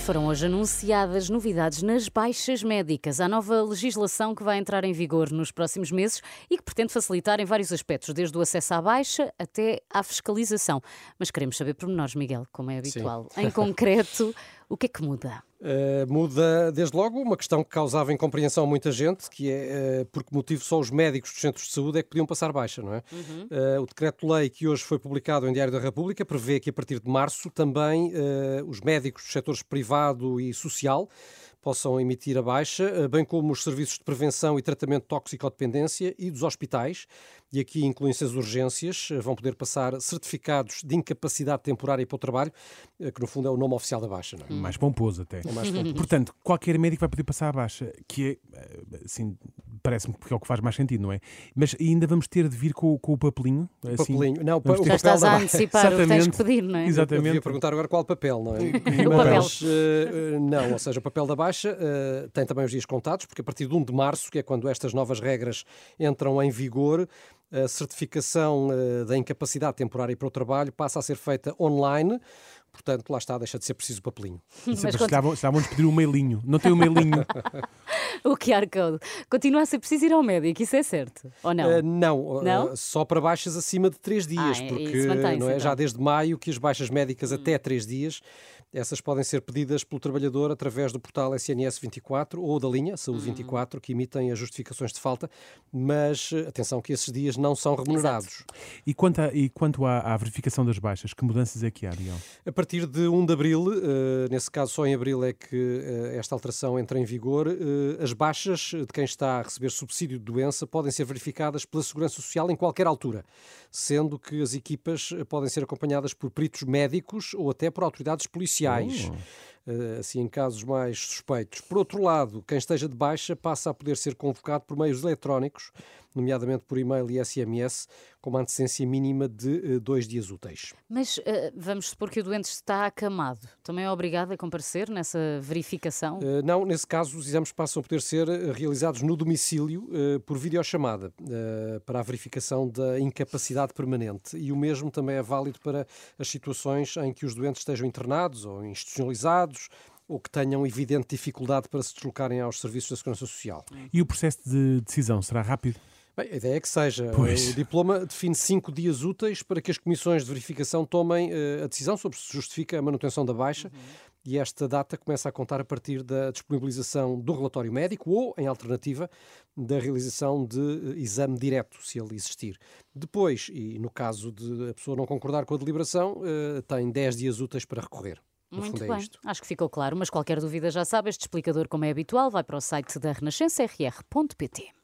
Foram hoje anunciadas novidades nas baixas médicas. Há nova legislação que vai entrar em vigor nos próximos meses e que pretende facilitar em vários aspectos, desde o acesso à baixa até à fiscalização. Mas queremos saber pormenores, Miguel, como é habitual. Sim. Em concreto, o que é que muda? Uh, muda, desde logo, uma questão que causava incompreensão a muita gente, que é uh, por que motivo só os médicos dos centros de saúde é que podiam passar baixa, não é? Uhum. Uh, o decreto-lei que hoje foi publicado em Diário da República prevê que a partir de março também os médicos dos setores privado e social possam emitir a baixa, bem como os serviços de prevenção e tratamento de toxicodependência e dos hospitais, e aqui incluem-se as urgências, vão poder passar certificados de incapacidade temporária para o trabalho, que no fundo é o nome oficial da baixa. É? Mais pomposo até. É mais pomposo. Portanto, qualquer médico vai poder passar a baixa, que é, assim, parece-me que é o que faz mais sentido, não é? Mas ainda vamos ter de vir com, com o papelinho? Assim, papelinho. Não, o Já estás a antecipar o que tens que pedir, não é? Exatamente. Eu devia perguntar agora qual papel, não é? o papel. uh, não, ou seja, o papel da baixa uh, tem também os dias contados, porque a partir de 1 de março, que é quando estas novas regras entram em vigor, a certificação uh, da incapacidade temporária para o trabalho passa a ser feita online. Portanto, lá está, deixa de ser preciso papelinho. Mas Mas estavam, estavam a pedir um mailinho. Não tem um mailinho. o QR Code. Continua a ser preciso ir ao médico, isso é certo? Ou não? Uh, não, não? Uh, só para baixas acima de 3 dias, ah, porque não é, então. já desde maio que as baixas médicas hum. até 3 dias essas podem ser pedidas pelo trabalhador através do portal SNS 24 ou da linha Saúde 24, que emitem as justificações de falta, mas atenção que esses dias não são remunerados. E quanto, a, e quanto à, à, verificação das baixas, que mudanças é que há, Miguel? A partir de 1 de abril, uh, nesse caso só em abril é que uh, esta alteração entra em vigor, uh, as baixas de quem está a receber subsídio de doença podem ser verificadas pela Segurança Social em qualquer altura, sendo que as equipas podem ser acompanhadas por peritos médicos ou até por autoridades policiais. Oh. Eh, assim em casos mais suspeitos. Por outro lado, quem esteja de baixa passa a poder ser convocado por meios eletrónicos, nomeadamente por e-mail e SMS, com uma antecedência mínima de uh, dois dias úteis. Mas uh, vamos supor que o doente está acamado. Também é obrigado a comparecer nessa verificação? Não, nesse caso, os exames passam a poder ser realizados no domicílio por videochamada para a verificação da incapacidade permanente. E o mesmo também é válido para as situações em que os doentes estejam internados ou institucionalizados ou que tenham evidente dificuldade para se deslocarem aos serviços da Segurança Social. E o processo de decisão será rápido? Bem, a ideia é que seja. Pois. O diploma define cinco dias úteis para que as comissões de verificação tomem uh, a decisão sobre se justifica a manutenção da baixa. Uhum. E esta data começa a contar a partir da disponibilização do relatório médico ou, em alternativa, da realização de uh, exame direto, se ele existir. Depois, e no caso de a pessoa não concordar com a deliberação, uh, tem 10 dias úteis para recorrer. Muito é bem, acho que ficou claro, mas qualquer dúvida já sabe, este explicador, como é habitual, vai para o site da renascença rr.pt.